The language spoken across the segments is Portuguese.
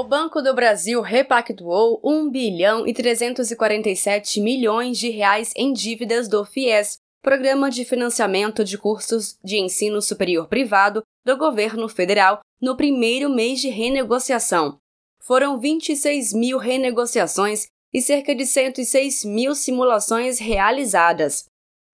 O Banco do Brasil repactuou 1 bilhão e 347 milhões de reais em dívidas do FIES, Programa de Financiamento de Cursos de Ensino Superior Privado do Governo Federal, no primeiro mês de renegociação. Foram 26 mil renegociações e cerca de 106 mil simulações realizadas.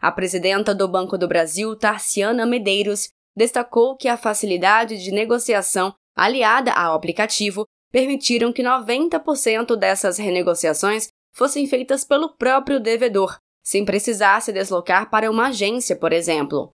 A presidenta do Banco do Brasil, Tarciana Medeiros, destacou que a facilidade de negociação aliada ao aplicativo permitiram que 90% dessas renegociações fossem feitas pelo próprio devedor, sem precisar se deslocar para uma agência, por exemplo.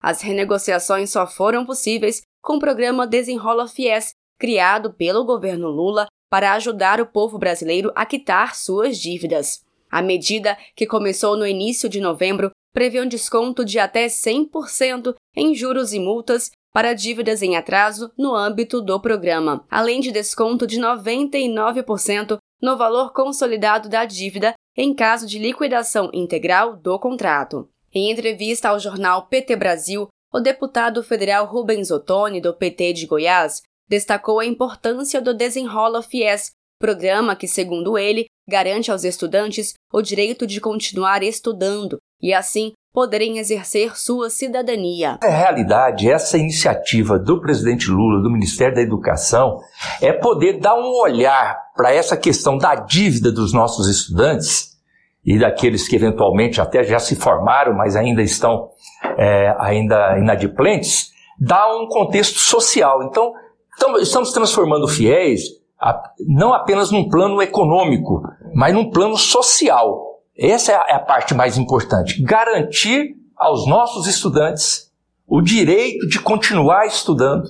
As renegociações só foram possíveis com o programa Desenrola Fies, criado pelo governo Lula para ajudar o povo brasileiro a quitar suas dívidas. A medida, que começou no início de novembro, prevê um desconto de até 100% em juros e multas para dívidas em atraso no âmbito do programa, além de desconto de 99% no valor consolidado da dívida em caso de liquidação integral do contrato. Em entrevista ao jornal PT Brasil, o deputado federal Rubens Ottoni, do PT de Goiás, destacou a importância do Desenrola Fies, programa que, segundo ele, garante aos estudantes o direito de continuar estudando e, assim, poderem exercer sua cidadania. Na realidade, essa iniciativa do presidente Lula, do Ministério da Educação, é poder dar um olhar para essa questão da dívida dos nossos estudantes e daqueles que eventualmente até já se formaram, mas ainda estão é, ainda inadimplentes, dar um contexto social. Então, estamos transformando fiéis não apenas num plano econômico, mas num plano social. Essa é, é a parte mais importante. Garantir aos nossos estudantes o direito de continuar estudando,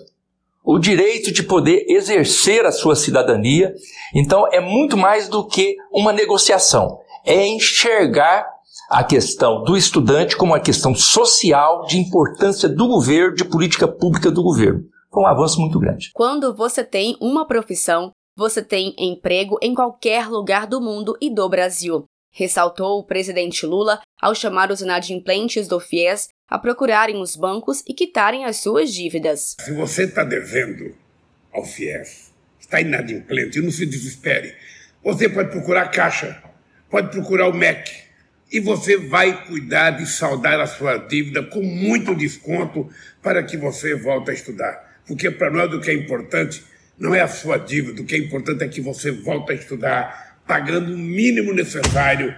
o direito de poder exercer a sua cidadania. Então, é muito mais do que uma negociação. É enxergar a questão do estudante como uma questão social de importância do governo, de política pública do governo. Foi um avanço muito grande. Quando você tem uma profissão, você tem emprego em qualquer lugar do mundo e do Brasil ressaltou o presidente Lula ao chamar os inadimplentes do FIES a procurarem os bancos e quitarem as suas dívidas. Se você está devendo ao FIES, está inadimplente, não se desespere. Você pode procurar a Caixa, pode procurar o MEC, e você vai cuidar de saldar a sua dívida com muito desconto para que você volte a estudar. Porque para nós o que é importante não é a sua dívida, o que é importante é que você volte a estudar, pagando o mínimo necessário,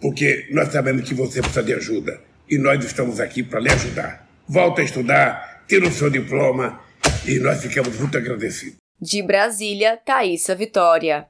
porque nós sabemos que você precisa de ajuda e nós estamos aqui para lhe ajudar. Volta a estudar, tira o seu diploma e nós ficamos muito agradecidos. De Brasília, Thaisa Vitória.